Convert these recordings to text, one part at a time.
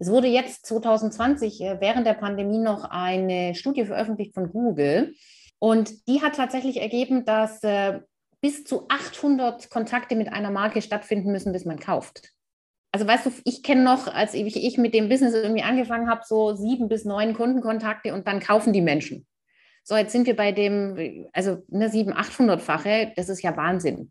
Es wurde jetzt 2020 äh, während der Pandemie noch eine Studie veröffentlicht von Google und die hat tatsächlich ergeben, dass äh, bis zu 800 Kontakte mit einer Marke stattfinden müssen, bis man kauft. Also weißt du, ich kenne noch, als ich mit dem Business irgendwie angefangen habe, so sieben bis neun Kundenkontakte und dann kaufen die Menschen. So, jetzt sind wir bei dem, also eine 700, 800-fache, das ist ja Wahnsinn.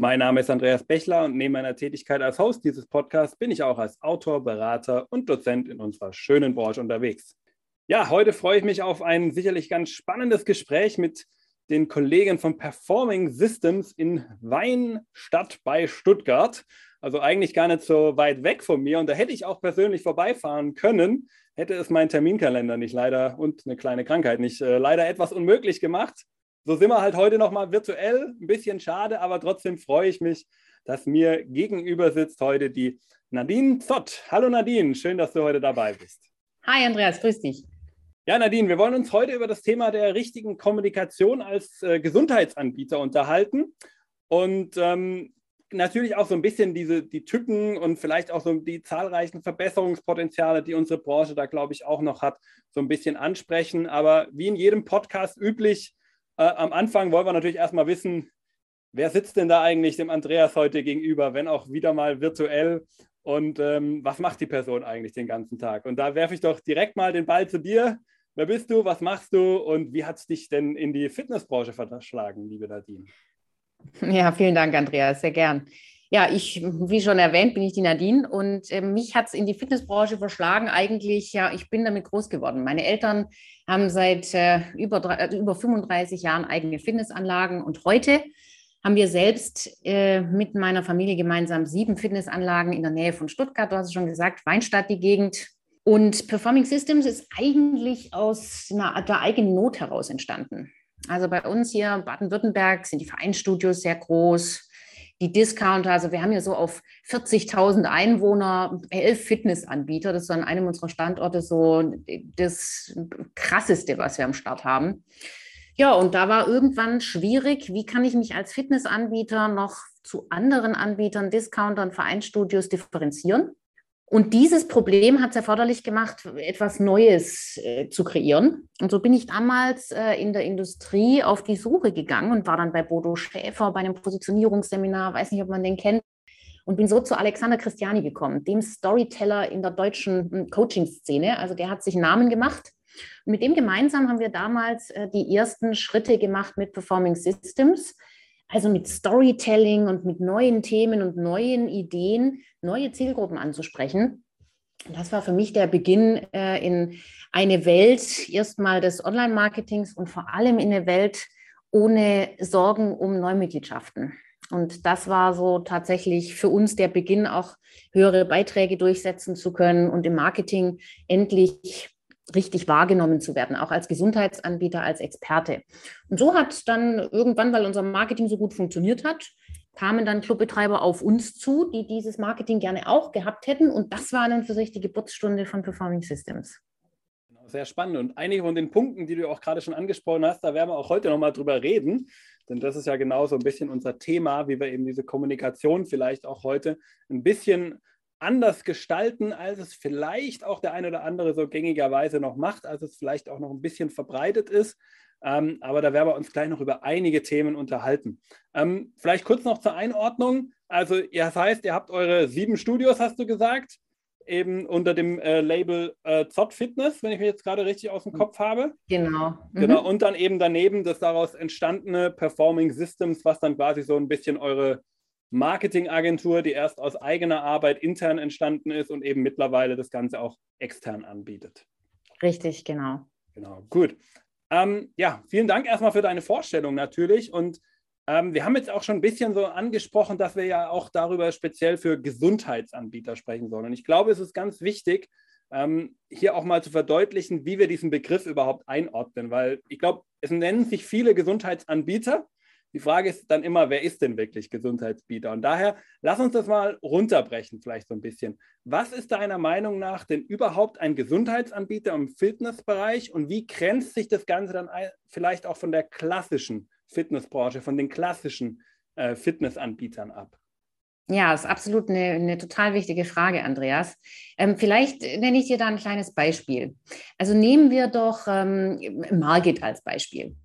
Mein Name ist Andreas Bechler und neben meiner Tätigkeit als Host dieses Podcasts bin ich auch als Autor, Berater und Dozent in unserer schönen Branche unterwegs. Ja, heute freue ich mich auf ein sicherlich ganz spannendes Gespräch mit den Kollegen von Performing Systems in Weinstadt bei Stuttgart. Also eigentlich gar nicht so weit weg von mir. Und da hätte ich auch persönlich vorbeifahren können, hätte es mein Terminkalender nicht leider und eine kleine Krankheit nicht äh, leider etwas unmöglich gemacht so sind wir halt heute nochmal virtuell. Ein bisschen schade, aber trotzdem freue ich mich, dass mir gegenüber sitzt heute die Nadine Zott. Hallo Nadine, schön, dass du heute dabei bist. Hi Andreas, grüß dich. Ja, Nadine, wir wollen uns heute über das Thema der richtigen Kommunikation als äh, Gesundheitsanbieter unterhalten und ähm, natürlich auch so ein bisschen diese die Tücken und vielleicht auch so die zahlreichen Verbesserungspotenziale, die unsere Branche da, glaube ich, auch noch hat, so ein bisschen ansprechen. Aber wie in jedem Podcast üblich, äh, am Anfang wollen wir natürlich erstmal wissen, wer sitzt denn da eigentlich dem Andreas heute gegenüber, wenn auch wieder mal virtuell und ähm, was macht die Person eigentlich den ganzen Tag? Und da werfe ich doch direkt mal den Ball zu dir. Wer bist du, was machst du und wie hat es dich denn in die Fitnessbranche verschlagen, liebe Nadine? Ja, vielen Dank, Andreas, sehr gern. Ja, ich, wie schon erwähnt, bin ich die Nadine und äh, mich hat es in die Fitnessbranche verschlagen. Eigentlich, ja, ich bin damit groß geworden. Meine Eltern haben seit äh, über, äh, über 35 Jahren eigene Fitnessanlagen und heute haben wir selbst äh, mit meiner Familie gemeinsam sieben Fitnessanlagen in der Nähe von Stuttgart. Du hast es schon gesagt, Weinstadt die Gegend. Und Performing Systems ist eigentlich aus einer, der eigenen Not heraus entstanden. Also bei uns hier in Baden-Württemberg sind die Vereinsstudios sehr groß die Discounter, also wir haben ja so auf 40.000 Einwohner elf Fitnessanbieter. Das ist an einem unserer Standorte so das krasseste, was wir am Start haben. Ja, und da war irgendwann schwierig, wie kann ich mich als Fitnessanbieter noch zu anderen Anbietern, Discountern, Vereinsstudios differenzieren? Und dieses Problem hat es erforderlich gemacht, etwas Neues äh, zu kreieren. Und so bin ich damals äh, in der Industrie auf die Suche gegangen und war dann bei Bodo Schäfer bei einem Positionierungsseminar, weiß nicht, ob man den kennt, und bin so zu Alexander Christiani gekommen, dem Storyteller in der deutschen hm, Coaching-Szene. Also der hat sich Namen gemacht. Und mit dem gemeinsam haben wir damals äh, die ersten Schritte gemacht mit Performing Systems also mit Storytelling und mit neuen Themen und neuen Ideen, neue Zielgruppen anzusprechen. Das war für mich der Beginn äh, in eine Welt erstmal des Online-Marketings und vor allem in eine Welt ohne Sorgen um Neumitgliedschaften. Und das war so tatsächlich für uns der Beginn, auch höhere Beiträge durchsetzen zu können und im Marketing endlich richtig wahrgenommen zu werden, auch als Gesundheitsanbieter, als Experte. Und so hat dann irgendwann, weil unser Marketing so gut funktioniert hat, kamen dann Clubbetreiber auf uns zu, die dieses Marketing gerne auch gehabt hätten. Und das war dann für sich die Geburtsstunde von Performing Systems. Genau, sehr spannend. Und einige von den Punkten, die du auch gerade schon angesprochen hast, da werden wir auch heute nochmal drüber reden. Denn das ist ja genau so ein bisschen unser Thema, wie wir eben diese Kommunikation vielleicht auch heute ein bisschen anders gestalten, als es vielleicht auch der eine oder andere so gängigerweise noch macht, als es vielleicht auch noch ein bisschen verbreitet ist. Ähm, aber da werden wir uns gleich noch über einige Themen unterhalten. Ähm, vielleicht kurz noch zur Einordnung. Also, das heißt, ihr habt eure sieben Studios, hast du gesagt, eben unter dem äh, Label äh, Zott Fitness, wenn ich mich jetzt gerade richtig aus dem Kopf habe. Genau. Mhm. Genau. Und dann eben daneben das daraus entstandene Performing Systems, was dann quasi so ein bisschen eure Marketingagentur, die erst aus eigener Arbeit intern entstanden ist und eben mittlerweile das Ganze auch extern anbietet. Richtig, genau. Genau, gut. Ähm, ja, vielen Dank erstmal für deine Vorstellung natürlich. Und Ähm, wir haben jetzt auch schon ein bisschen so angesprochen, dass wir ja auch darüber speziell für Gesundheitsanbieter sprechen sollen. Und ich glaube, es ist ganz wichtig, ähm, hier auch mal zu verdeutlichen, wie wir diesen Begriff überhaupt einordnen, weil ich glaube, es nennen sich viele Gesundheitsanbieter. Die Frage ist dann immer, wer ist denn wirklich Gesundheitsbieter? Und daher lass uns das mal runterbrechen, vielleicht so ein bisschen. Was ist deiner Meinung nach denn überhaupt ein Gesundheitsanbieter im Fitnessbereich und wie grenzt sich das Ganze dann vielleicht auch von der klassischen Fitnessbranche, von den klassischen äh, Fitnessanbietern ab? Ja, ist absolut eine, eine total wichtige Frage, Andreas. Ähm, vielleicht nenne ich dir da ein kleines Beispiel. Also nehmen wir doch ähm, Margit als Beispiel.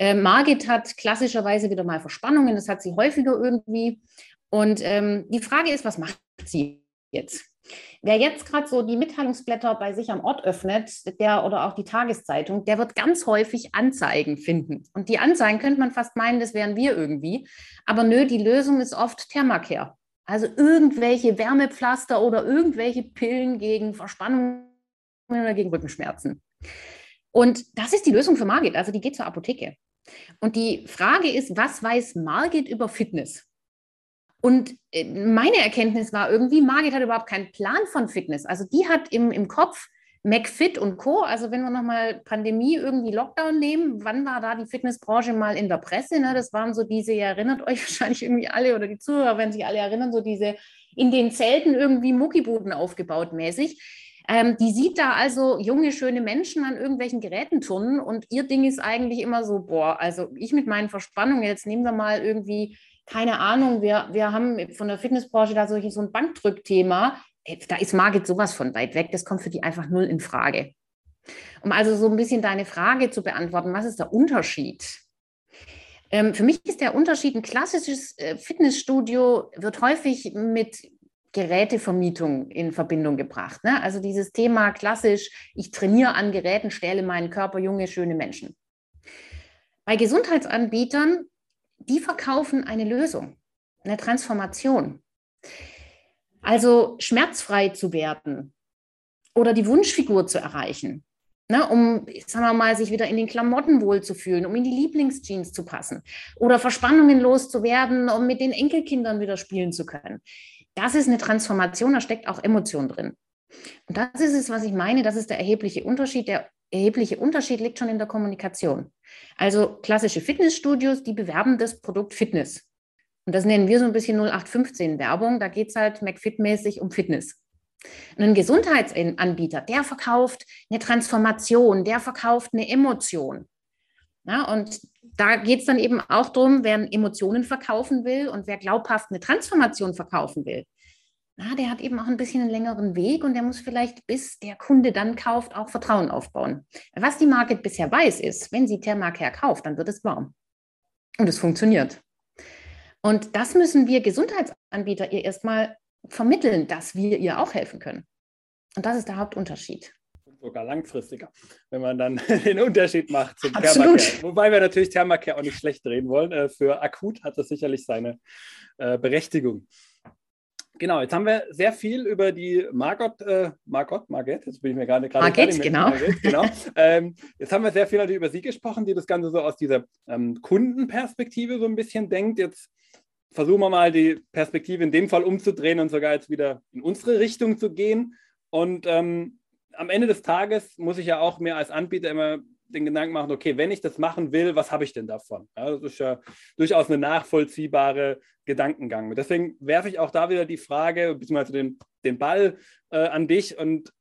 Äh, Margit hat klassischerweise wieder mal Verspannungen, das hat sie häufiger irgendwie. Und ähm, die Frage ist, was macht sie jetzt? Wer jetzt gerade so die Mitteilungsblätter bei sich am Ort öffnet, der oder auch die Tageszeitung, der wird ganz häufig Anzeigen finden. Und die Anzeigen könnte man fast meinen, das wären wir irgendwie. Aber nö, die Lösung ist oft Thermacare. Also irgendwelche Wärmepflaster oder irgendwelche Pillen gegen Verspannungen oder gegen Rückenschmerzen. Und das ist die Lösung für Margit. Also die geht zur Apotheke. Und die Frage ist, was weiß Margit über Fitness? Und äh, meine Erkenntnis war irgendwie, Margit hat überhaupt keinen Plan von Fitness. Also die hat im, im Kopf McFit und Co. Also wenn wir nochmal Pandemie irgendwie Lockdown nehmen, wann war da die Fitnessbranche mal in der Presse? Ne? Das waren so diese, ihr erinnert euch wahrscheinlich irgendwie alle oder die Zuhörer, wenn sich alle erinnern, so diese in den Zelten irgendwie Muckibuden aufgebaut mäßig. Ähm, die sieht da also junge, schöne Menschen an irgendwelchen Geräten turnen und ihr Ding ist eigentlich immer so, boah, also ich mit meinen Verspannungen, jetzt nehmen wir mal irgendwie keine Ahnung, wir, wir haben von der Fitnessbranche da solche, so ein Bankdrückthema. Da ist Margit sowas von weit weg, das kommt für die einfach null in Frage. Um also so ein bisschen deine Frage zu beantworten, was ist der Unterschied? Ähm, für mich ist der Unterschied, ein klassisches äh, Fitnessstudio wird häufig mit Gerätevermietung in Verbindung gebracht. Ne? Also dieses Thema klassisch, ich trainiere an Geräten, stelle meinen Körper junge, schöne Menschen. Bei Gesundheitsanbietern die verkaufen eine Lösung, eine Transformation. Also schmerzfrei zu werden oder die Wunschfigur zu erreichen, ne, um, sagen wir mal, sich wieder in den Klamotten wohlzufühlen, um in die Lieblingsjeans zu passen oder Verspannungen loszuwerden, um mit den Enkelkindern wieder spielen zu können. Das ist eine Transformation, da steckt auch Emotion drin. Und das ist es, was ich meine, das ist der erhebliche Unterschied. Der erhebliche Unterschied liegt schon in der Kommunikation. Also klassische Fitnessstudios, die bewerben das Produkt Fitness. Und das nennen wir so ein bisschen 0815 Werbung. Da geht es halt McFit-mäßig um Fitness. Und ein Gesundheitsanbieter, der verkauft eine Transformation, der verkauft eine Emotion. Ja, und da geht es dann eben auch darum, wer Emotionen verkaufen will und wer glaubhaft eine Transformation verkaufen will, na, der hat eben auch ein bisschen einen längeren Weg und der muss vielleicht, bis der Kunde dann kauft, auch Vertrauen aufbauen. Was die Market bisher weiß, ist, wenn sie Thermacare kauft, dann wird es warm. Und es funktioniert. Und das müssen wir Gesundheitsanbieter ihr erstmal vermitteln, dass wir ihr auch helfen können. Und das ist der Hauptunterschied. Sogar langfristiger, wenn man dann den Unterschied macht zum Absolut. Thermacare. Wobei wir natürlich Thermacare auch nicht schlecht drehen wollen. Äh, für akut hat das sicherlich seine äh, Berechtigung. Genau, jetzt haben wir sehr viel über die Margot, äh, Margot, Margit, jetzt bin ich mir gerade gerade. Margit, genau. Margit, genau. ähm, jetzt haben wir sehr viel natürlich über Sie gesprochen, die das Ganze so aus dieser ähm, Kundenperspektive so ein bisschen denkt. Jetzt versuchen wir mal die Perspektive in dem Fall umzudrehen und sogar jetzt wieder in unsere Richtung zu gehen. Und ähm, am Ende des Tages muss ich ja auch mir als Anbieter immer den Gedanken machen, okay, wenn ich das machen will, was habe ich denn davon? Ja, das ist ja durchaus eine nachvollziehbare Gedankengang. Deswegen werfe ich auch da wieder die Frage, beziehungsweise den, den Ball äh, an dich und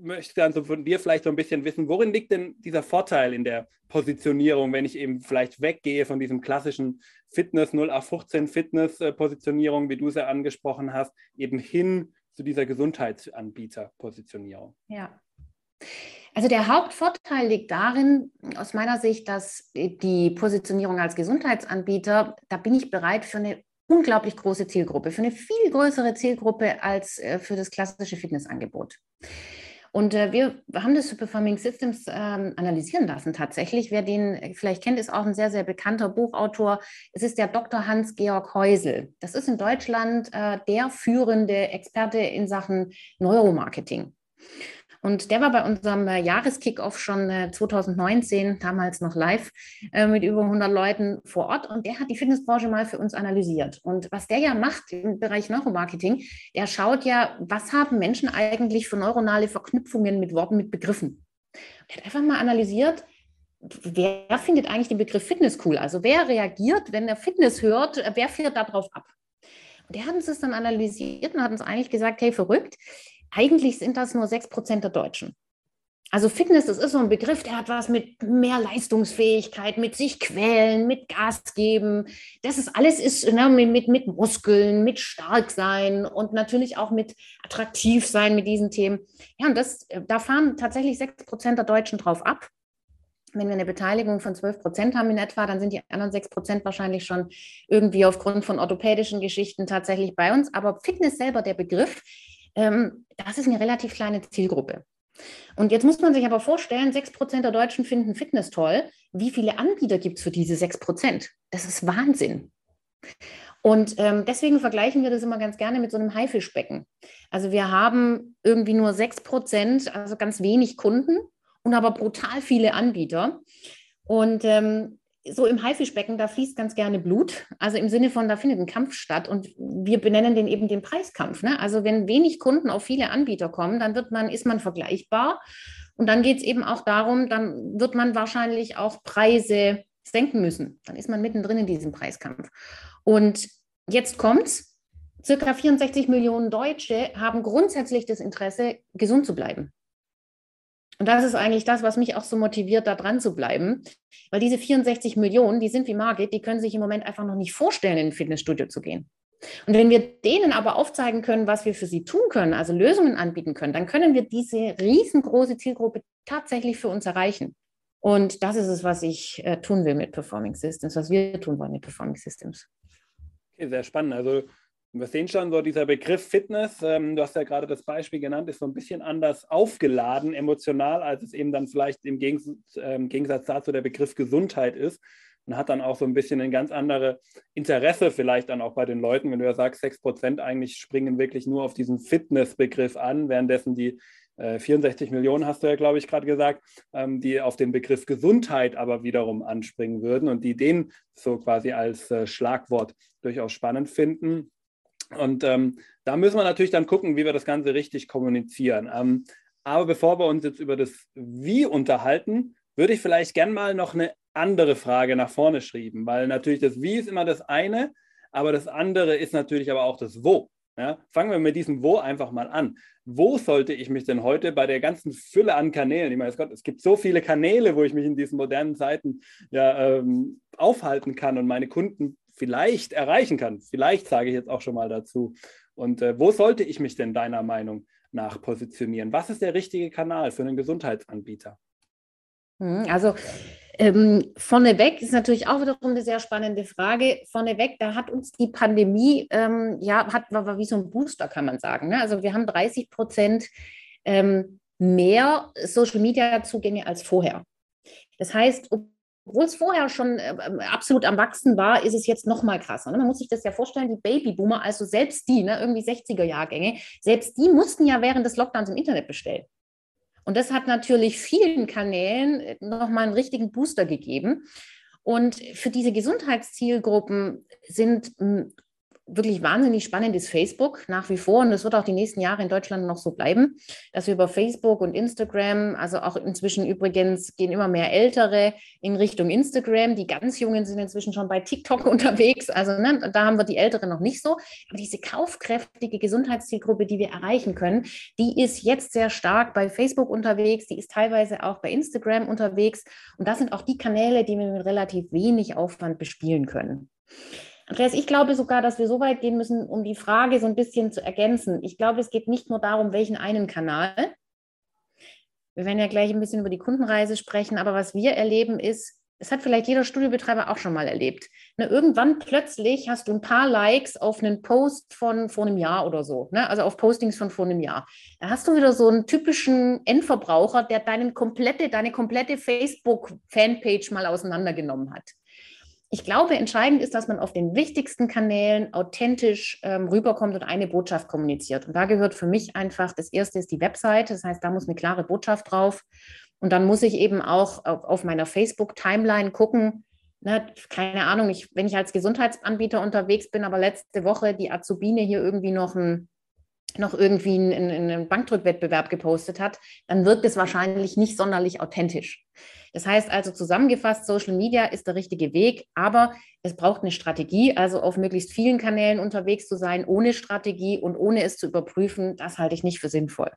möchte dann so von dir vielleicht so ein bisschen wissen, worin liegt denn dieser Vorteil in der Positionierung, wenn ich eben vielleicht weggehe von diesem klassischen Fitness 0 auf 15 Fitness Positionierung, wie du es ja angesprochen hast, eben hin zu dieser Gesundheitsanbieter-Positionierung? Ja. Also der Hauptvorteil liegt darin, aus meiner Sicht, dass die Positionierung als Gesundheitsanbieter, da bin ich bereit für eine unglaublich große Zielgruppe, für eine viel größere Zielgruppe als äh, für das klassische Fitnessangebot. Und äh, wir haben das Performing Systems ähm, analysieren lassen tatsächlich. Wer den vielleicht kennt, ist auch ein sehr, sehr bekannter Buchautor. Es ist der Dr. Hans-Georg Heusel. Das ist in Deutschland äh, der führende Experte in Sachen Neuromarketing. Und der war bei unserem äh, Jahreskickoff schon 2019, äh, damals noch live, äh, mit über 100 Leuten vor Ort. Und der hat die Fitnessbranche mal für uns analysiert. Und was der ja macht im Bereich Neuromarketing, der schaut ja, was haben Menschen eigentlich für neuronale Verknüpfungen mit Worten, mit Begriffen. Der hat einfach mal analysiert, wer findet eigentlich den Begriff Fitness cool? Also wer reagiert, wenn er Fitness hört, wer fährt darauf ab? Und der hat uns das dann analysiert und hat uns eigentlich gesagt, hey, verrückt, eigentlich sind das nur 6% der Deutschen. Also Fitness, das ist so ein Begriff, der hat was mit mehr Leistungsfähigkeit, mit sich quälen, mit Gas geben. Das ist alles ist ne, mit, mit Muskeln, mit stark sein und natürlich auch mit attraktiv sein mit diesen Themen. Ja, und das, da fahren tatsächlich 6% der Deutschen drauf ab. Wenn wir eine Beteiligung von 12 Prozent haben in etwa, dann sind die anderen 6 Prozent wahrscheinlich schon irgendwie aufgrund von orthopädischen Geschichten tatsächlich bei uns. Aber Fitness selber, der Begriff, das ist eine relativ kleine Zielgruppe. Und jetzt muss man sich aber vorstellen, 6% der Deutschen finden Fitness toll. Wie viele Anbieter gibt es für diese 6%? Das ist Wahnsinn. Und ähm, deswegen vergleichen wir das immer ganz gerne mit so einem Haifischbecken. Also wir haben irgendwie nur 6%, also ganz wenig Kunden und aber brutal viele Anbieter. Und ähm, so im Haifischbecken, da fließt ganz gerne Blut. Also im Sinne von, da findet ein Kampf statt und wir benennen den eben den Preiskampf. Ne? Also wenn wenig Kunden auf viele Anbieter kommen, dann wird man, ist man vergleichbar. Und dann geht es eben auch darum, dann wird man wahrscheinlich auch Preise senken müssen. Dann ist man mittendrin in diesem Preiskampf. Und jetzt kommt's. Circa 64 Millionen Deutsche haben grundsätzlich das Interesse, gesund zu bleiben. Und das ist eigentlich das, was mich auch so motiviert, da dran zu bleiben. Weil diese 64 Millionen, die sind wie Margit, die können sich im Moment einfach noch nicht vorstellen, in ein Fitnessstudio zu gehen. Und wenn wir denen aber aufzeigen können, was wir für sie tun können, also Lösungen anbieten können, dann können wir diese riesengroße Zielgruppe tatsächlich für uns erreichen. Und das ist es, was ich äh, tun will mit Performing Systems, was wir tun wollen mit Performing Systems. Okay, sehr spannend. Also wir sehen schon, so dieser Begriff Fitness, ähm, du hast ja gerade das Beispiel genannt, ist so ein bisschen anders aufgeladen emotional, als es eben dann vielleicht im Gegensatz, äh, Gegensatz dazu der Begriff Gesundheit ist und hat dann auch so ein bisschen ein ganz anderes Interesse vielleicht dann auch bei den Leuten, wenn du ja sagst, 6 Prozent eigentlich springen wirklich nur auf diesen Fitnessbegriff an, währenddessen die äh, 64 Millionen hast du ja, glaube ich, gerade gesagt, ähm, die auf den Begriff Gesundheit aber wiederum anspringen würden und die den so quasi als äh, Schlagwort durchaus spannend finden. Und ähm, da müssen wir natürlich dann gucken, wie wir das Ganze richtig kommunizieren. Ähm, aber bevor wir uns jetzt über das Wie unterhalten, würde ich vielleicht gern mal noch eine andere Frage nach vorne schreiben, weil natürlich das Wie ist immer das eine, aber das andere ist natürlich aber auch das Wo. Ja, fangen wir mit diesem Wo einfach mal an. Wo sollte ich mich denn heute bei der ganzen Fülle an Kanälen, ich meine, Gott, es gibt so viele Kanäle, wo ich mich in diesen modernen Zeiten ja, ähm, aufhalten kann und meine Kunden vielleicht erreichen kann. Vielleicht sage ich jetzt auch schon mal dazu. Und äh, wo sollte ich mich denn deiner Meinung nach positionieren? Was ist der richtige Kanal für einen Gesundheitsanbieter? Hm, also ähm, vorneweg ist natürlich auch wiederum eine sehr spannende Frage. Vorneweg, da hat uns die Pandemie, ähm, ja, hat, war, war, wie so ein Booster, kann man sagen. Ne? Also wir haben 30 Prozent ähm, mehr Social-Media-Zugänge als vorher. Das heißt, obwohl es vorher schon äh, ähm, absolut am Wachsen war, ist es jetzt noch mal krasser. Ne? Man muss sich das ja vorstellen, die Babyboomer, also selbst die, ne, irgendwie 60er-Jahrgänge, selbst die mussten ja während des Lockdowns im Internet bestellen. Und das hat natürlich vielen Kanälen äh, nochmal einen richtigen Booster gegeben. Und für diese Gesundheitszielgruppen sind wirklich wahnsinnig spannend ist Facebook nach wie vor und es wird auch die nächsten Jahre in Deutschland noch so bleiben, dass wir über Facebook und Instagram, also auch inzwischen übrigens gehen immer mehr Ältere in Richtung Instagram, die ganz Jungen sind inzwischen schon bei TikTok unterwegs, also ne, da haben wir die Älteren noch nicht so, aber diese kaufkräftige Gesundheitszielgruppe, die wir erreichen können, die ist jetzt sehr stark bei Facebook unterwegs, die ist teilweise auch bei Instagram unterwegs. Und das sind auch die Kanäle, die wir mit relativ wenig Aufwand bespielen können. Andreas, ich glaube sogar, dass wir so weit gehen müssen, um die Frage so ein bisschen zu ergänzen. Ich glaube, es geht nicht nur darum, welchen einen Kanal. Wir werden ja gleich ein bisschen über die Kundenreise sprechen, aber was wir erleben ist, es hat vielleicht jeder Studiobetreiber auch schon mal erlebt. Ne, irgendwann plötzlich hast du ein paar Likes auf einen Post von vor einem Jahr oder so, ne? also auf Postings von vor einem Jahr. Da hast du wieder so einen typischen Endverbraucher, der deinen komplette, deine komplette Facebook-Fanpage mal auseinandergenommen hat. Ich glaube, entscheidend ist, dass man auf den wichtigsten Kanälen authentisch ähm, rüberkommt und eine Botschaft kommuniziert. Und da gehört für mich einfach, das erste ist die Webseite, das heißt, da muss eine klare Botschaft drauf. Und dann muss ich eben auch auf, auf meiner Facebook-Timeline gucken, ne, keine Ahnung, ich, wenn ich als Gesundheitsanbieter unterwegs bin, aber letzte Woche die Azubine hier irgendwie noch ein noch irgendwie einen, einen Bankdrückwettbewerb gepostet hat, dann wirkt es wahrscheinlich nicht sonderlich authentisch. Das heißt also zusammengefasst, Social Media ist der richtige Weg, aber es braucht eine Strategie, also auf möglichst vielen Kanälen unterwegs zu sein, ohne Strategie und ohne es zu überprüfen, das halte ich nicht für sinnvoll.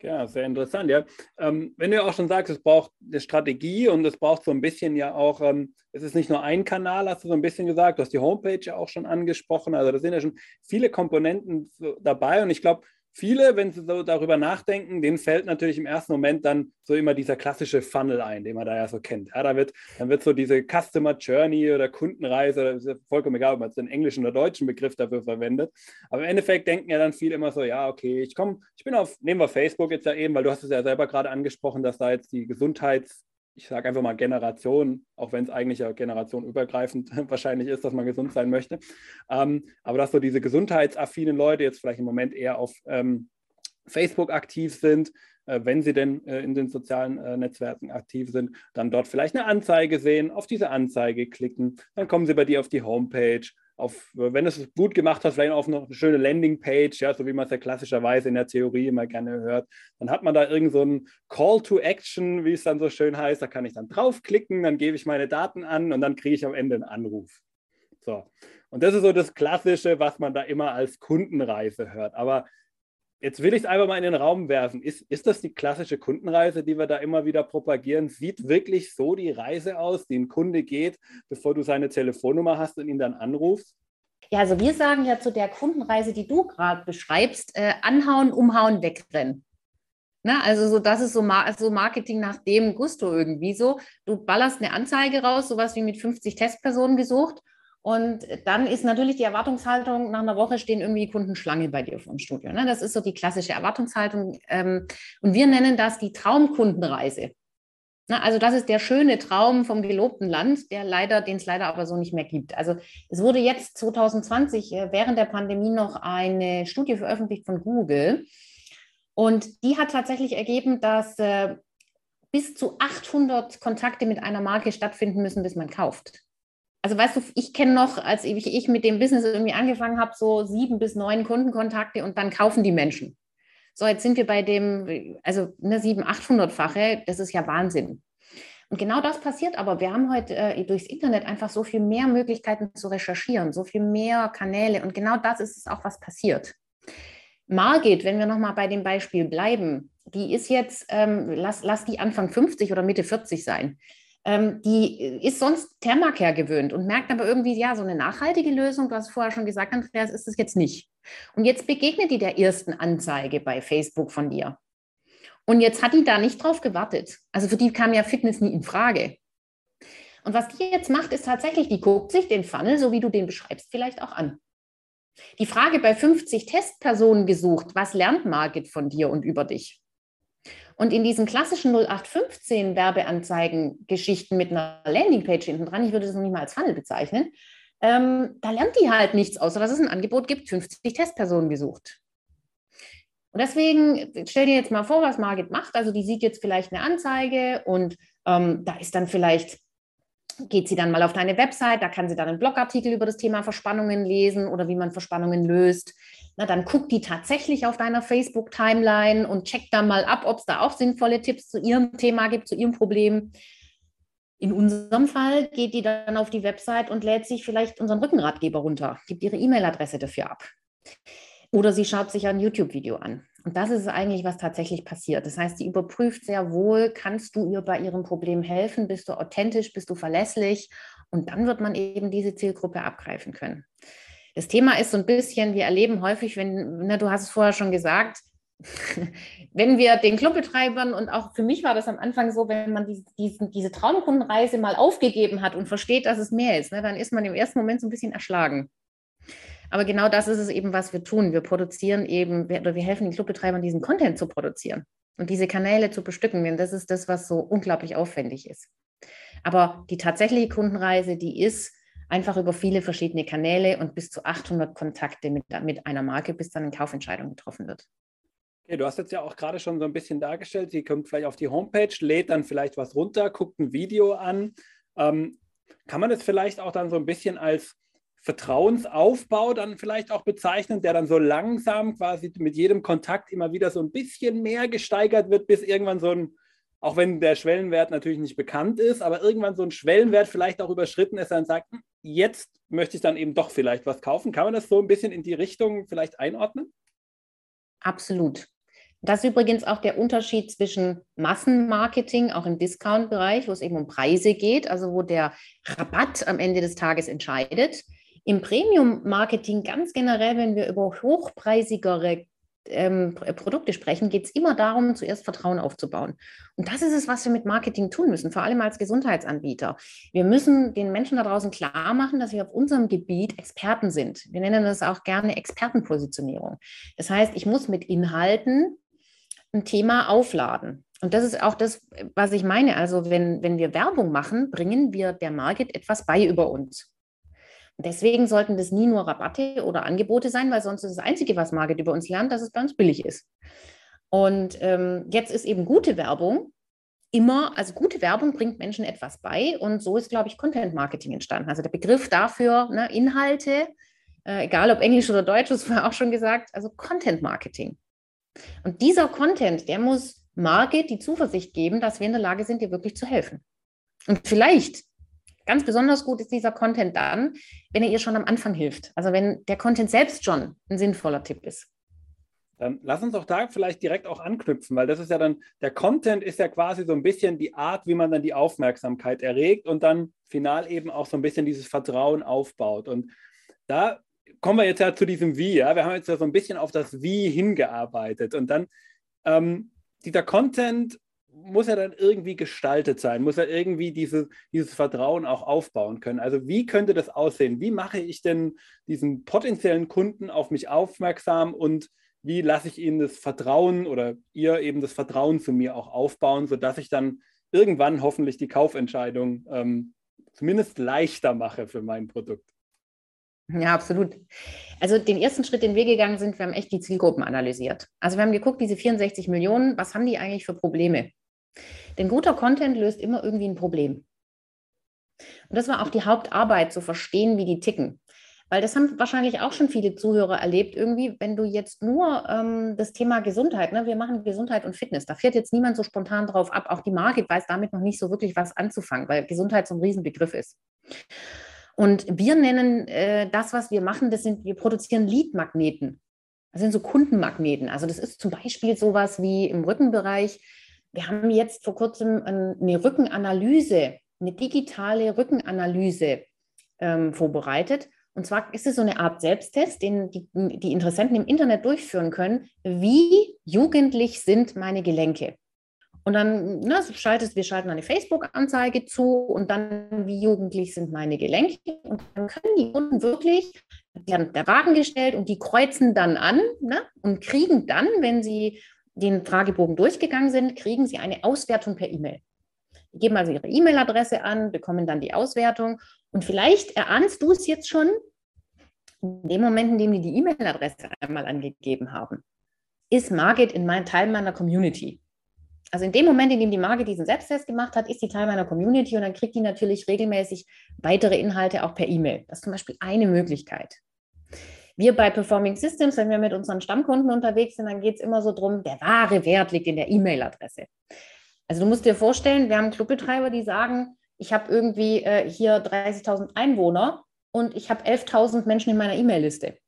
Ja, sehr interessant. Ja. Ähm, wenn du auch schon sagst, es braucht eine Strategie und es braucht so ein bisschen ja auch, ähm, es ist nicht nur ein Kanal, hast du so ein bisschen gesagt, du hast die Homepage ja auch schon angesprochen. Also da sind ja schon viele Komponenten dabei und ich glaube, viele, wenn sie so darüber nachdenken, denen fällt natürlich im ersten Moment dann so immer dieser klassische Funnel ein, den man da ja so kennt. Ja, da wird, dann wird so diese Customer Journey oder Kundenreise, ist ja vollkommen egal, ob man jetzt den englischen oder deutschen Begriff dafür verwendet. Aber im Endeffekt denken ja dann viele immer so, ja, okay, ich komme, ich bin auf, nehmen wir Facebook jetzt ja eben, weil du hast es ja selber gerade angesprochen, dass da jetzt die Gesundheits- ich sage einfach mal Generation, auch wenn es eigentlich ja generationenübergreifend wahrscheinlich ist, dass man gesund sein möchte. Ähm, aber dass so diese gesundheitsaffinen Leute jetzt vielleicht im Moment eher auf ähm, Facebook aktiv sind, äh, wenn sie denn äh, in den sozialen äh, Netzwerken aktiv sind, dann dort vielleicht eine Anzeige sehen, auf diese Anzeige klicken, dann kommen sie bei dir auf die Homepage auf, wenn du es gut gemacht hast, vielleicht auf noch eine schöne Landingpage, ja, so wie man es ja klassischerweise in der Theorie immer gerne hört. Dann hat man da irgend so Call to Action, wie es dann so schön heißt. Da kann ich dann draufklicken, dann gebe ich meine Daten an und dann kriege ich am Ende einen Anruf. So. Und das ist so das Klassische, was man da immer als Kundenreise hört. Aber Jetzt will ich es einfach mal in den Raum werfen. Ist, ist das die klassische Kundenreise, die wir da immer wieder propagieren? Sieht wirklich so die Reise aus, die ein Kunde geht, bevor du seine Telefonnummer hast und ihn dann anrufst? Ja, also wir sagen ja zu der Kundenreise, die du gerade beschreibst, äh, anhauen, umhauen, wegrennen. Na, also so, das ist so, Mar so Marketing nach dem Gusto irgendwie so. Du ballerst eine Anzeige raus, sowas wie mit 50 Testpersonen gesucht und dann ist natürlich die Erwartungshaltung, nach einer Woche stehen irgendwie Kunden Schlange bei dir vom Studio. Ne? Das ist so die klassische Erwartungshaltung. Ähm, und wir nennen das die Traumkundenreise. Also das ist der schöne Traum vom gelobten Land, der leider, den es leider aber so nicht mehr gibt. Also es wurde jetzt 2020 äh, während der Pandemie noch eine Studie veröffentlicht von Google. Und die hat tatsächlich ergeben, dass äh, bis zu 800 Kontakte mit einer Marke stattfinden müssen, bis man kauft also weißt du, ich kenne noch, als ich, ich mit dem Business irgendwie angefangen habe, so sieben bis neun Kundenkontakte und dann kaufen die Menschen. So, jetzt sind wir bei dem, also ne, sieben, achthundertfache, das ist ja Wahnsinn. Und genau das passiert aber. Wir haben heute äh, durchs Internet einfach so viel mehr Möglichkeiten zu recherchieren, so viel mehr Kanäle. Und genau das ist es auch, was passiert. Margit, wenn wir nochmal bei dem Beispiel bleiben, die ist jetzt, ähm, lass, lass die Anfang 50 oder Mitte 40 sein ähm, die ist sonst Thermacare gewöhnt und merkt aber irgendwie, ja, so eine nachhaltige Lösung, du hast vorher schon gesagt, Andreas, ist es jetzt nicht. Und jetzt begegnet die der ersten Anzeige bei Facebook von dir. Und jetzt hat die da nicht drauf gewartet. Also für die kam ja Fitness nie in Frage. Und was die jetzt macht, ist tatsächlich, die guckt sich den Funnel, so wie du den beschreibst, vielleicht auch an. Die Frage bei 50 Testpersonen gesucht, was lernt Margit von dir und über dich? Und in diesen klassischen 0815 Werbeanzeigen-Geschichten mit einer Landingpage hinten dran, ich würde das noch nicht mal als Funnel bezeichnen, ähm, da lernt die halt nichts, außer dass es ein Angebot gibt, 50 Testpersonen gesucht. Und deswegen stell dir jetzt mal vor, was Margit macht. Also die sieht jetzt vielleicht eine Anzeige und ähm, da ist dann vielleicht, geht sie dann mal auf deine Website, da kann sie dann einen Blogartikel über das Thema Verspannungen lesen oder wie man Verspannungen löst na, dann guckt die tatsächlich auf deiner Facebook-Timeline und checkt dann mal ab, ob es da auch sinnvolle Tipps zu ihrem Thema gibt, zu ihrem Problem. In unserem Fall geht die dann auf die Website und lädt sich vielleicht unseren Rückenratgeber runter, gibt ihre E-Mail-Adresse dafür ab. Oder sie schaut sich ein YouTube-Video an. Und das ist eigentlich, was tatsächlich passiert. Das heißt, sie überprüft sehr wohl, kannst du ihr bei ihrem Problem helfen? Bist du authentisch? Bist du verlässlich? Und dann wird man eben diese Zielgruppe abgreifen können. Das Thema ist so ein bisschen, wir erleben häufig, wenn, ne, du hast es vorher schon gesagt, wenn wir den Clubbetreibern und auch für mich war das am Anfang so, wenn man diese, diese, diese Traumkundenreise mal aufgegeben hat und versteht, dass es mehr ist, ne, dann ist man im ersten Moment so ein bisschen erschlagen. Aber genau das ist es eben, was wir tun. Wir produzieren eben, oder wir helfen den Clubbetreibern, diesen Content zu produzieren und diese Kanäle zu bestücken, denn das ist das, was so unglaublich aufwendig ist. Aber die tatsächliche Kundenreise, die ist einfach über viele verschiedene Kanäle und bis zu 800 Kontakte mit, mit einer Marke, bis dann eine Kaufentscheidung getroffen wird. Okay, du hast jetzt ja auch gerade schon so ein bisschen dargestellt, sie kommt vielleicht auf die Homepage, lädt dann vielleicht was runter, guckt ein Video an. Ähm, kann man das vielleicht auch dann so ein bisschen als Vertrauensaufbau dann vielleicht auch bezeichnen, der dann so langsam quasi mit jedem Kontakt immer wieder so ein bisschen mehr gesteigert wird, bis irgendwann so ein, auch wenn der Schwellenwert natürlich nicht bekannt ist, aber irgendwann so ein Schwellenwert vielleicht auch überschritten ist, dann sagt, hm, jetzt möchte ich dann eben doch vielleicht was kaufen. Kann man das so ein bisschen in die Richtung vielleicht einordnen? Absolut. Das ist übrigens auch der Unterschied zwischen Massenmarketing, auch im Discount-Bereich, wo es eben um Preise geht, also wo der Rabatt am Ende des Tages entscheidet. Im Premium-Marketing ganz generell, wenn wir über hochpreisigere ähm, Produkte sprechen, geht es immer darum, zuerst Vertrauen aufzubauen. Und das ist es, was wir mit Marketing tun müssen, vor allem als Gesundheitsanbieter. Wir müssen den Menschen da draußen klar machen, dass wir auf unserem Gebiet Experten sind. Wir nennen das auch gerne Expertenpositionierung. Das heißt, ich muss mit Inhalten ein Thema aufladen. Und das ist auch das, was ich meine. Also wenn, wenn wir Werbung machen, bringen wir der Market etwas bei über uns. Deswegen sollten das nie nur Rabatte oder Angebote sein, weil sonst ist das Einzige, was Market über uns lernt, dass es ganz billig ist. Und ähm, jetzt ist eben gute Werbung immer, also gute Werbung bringt Menschen etwas bei. Und so ist, glaube ich, Content Marketing entstanden. Also der Begriff dafür, ne, Inhalte, äh, egal ob Englisch oder Deutsch, das war auch schon gesagt, also Content Marketing. Und dieser Content, der muss Market die Zuversicht geben, dass wir in der Lage sind, dir wirklich zu helfen. Und vielleicht ganz besonders gut ist dieser Content dann, wenn er ihr schon am Anfang hilft. Also wenn der Content selbst schon ein sinnvoller Tipp ist. Dann lass uns doch da vielleicht direkt auch anknüpfen, weil das ist ja dann, der Content ist ja quasi so ein bisschen die Art, wie man dann die Aufmerksamkeit erregt und dann final eben auch so ein bisschen dieses Vertrauen aufbaut. Und da kommen wir jetzt ja zu diesem Wie. Ja? Wir haben jetzt ja so ein bisschen auf das Wie hingearbeitet. Und dann ähm, dieser Content muss ja dann irgendwie gestaltet sein, muss ja irgendwie diese, dieses Vertrauen auch aufbauen können. Also wie könnte das aussehen? Wie mache ich denn diesen potenziellen Kunden auf mich aufmerksam und wie lasse ich ihnen das Vertrauen oder ihr eben das Vertrauen zu mir auch aufbauen, sodass ich dann irgendwann hoffentlich die Kaufentscheidung ähm, zumindest leichter mache für mein Produkt? Ja, absolut. Also den ersten Schritt, den wir gegangen sind, wir haben echt die Zielgruppen analysiert. Also wir haben geguckt, diese 64 Millionen, was haben die eigentlich für Probleme? Denn guter Content löst immer irgendwie ein Problem. Und das war auch die Hauptarbeit, zu verstehen, wie die ticken. Weil das haben wahrscheinlich auch schon viele Zuhörer erlebt, irgendwie, wenn du jetzt nur ähm, das Thema Gesundheit, ne, wir machen Gesundheit und Fitness, da fährt jetzt niemand so spontan drauf ab. Auch die Market weiß damit noch nicht so wirklich was anzufangen, weil Gesundheit so ein Riesenbegriff ist. Und wir nennen äh, das, was wir machen, das sind, wir produzieren Leadmagneten. Das sind so Kundenmagneten. Also das ist zum Beispiel sowas wie im Rückenbereich. Wir haben jetzt vor kurzem eine Rückenanalyse, eine digitale Rückenanalyse ähm, vorbereitet. Und zwar ist es so eine Art Selbsttest, den die, die Interessenten im Internet durchführen können. Wie jugendlich sind meine Gelenke? Und dann ne, schaltest, wir schalten eine Facebook-Anzeige zu und dann, wie jugendlich sind meine Gelenke? Und dann können die Kunden wirklich, die haben der Wagen gestellt und die kreuzen dann an ne, und kriegen dann, wenn sie den Fragebogen durchgegangen sind, kriegen sie eine Auswertung per E-Mail. Die geben also ihre E-Mail-Adresse an, bekommen dann die Auswertung und vielleicht erahnst du es jetzt schon, in dem Moment, in dem die die E-Mail-Adresse einmal angegeben haben, ist Margit in mein Teil meiner Community also in dem Moment, in dem die Marke diesen Selbsttest gemacht hat, ist die Teil meiner Community und dann kriegt die natürlich regelmäßig weitere Inhalte auch per E-Mail. Das ist zum Beispiel eine Möglichkeit. Wir bei Performing Systems, wenn wir mit unseren Stammkunden unterwegs sind, dann geht es immer so drum, der wahre Wert liegt in der E-Mail-Adresse. Also du musst dir vorstellen, wir haben Clubbetreiber, die sagen, ich habe irgendwie äh, hier 30.000 Einwohner und ich habe 11.000 Menschen in meiner E-Mail-Liste.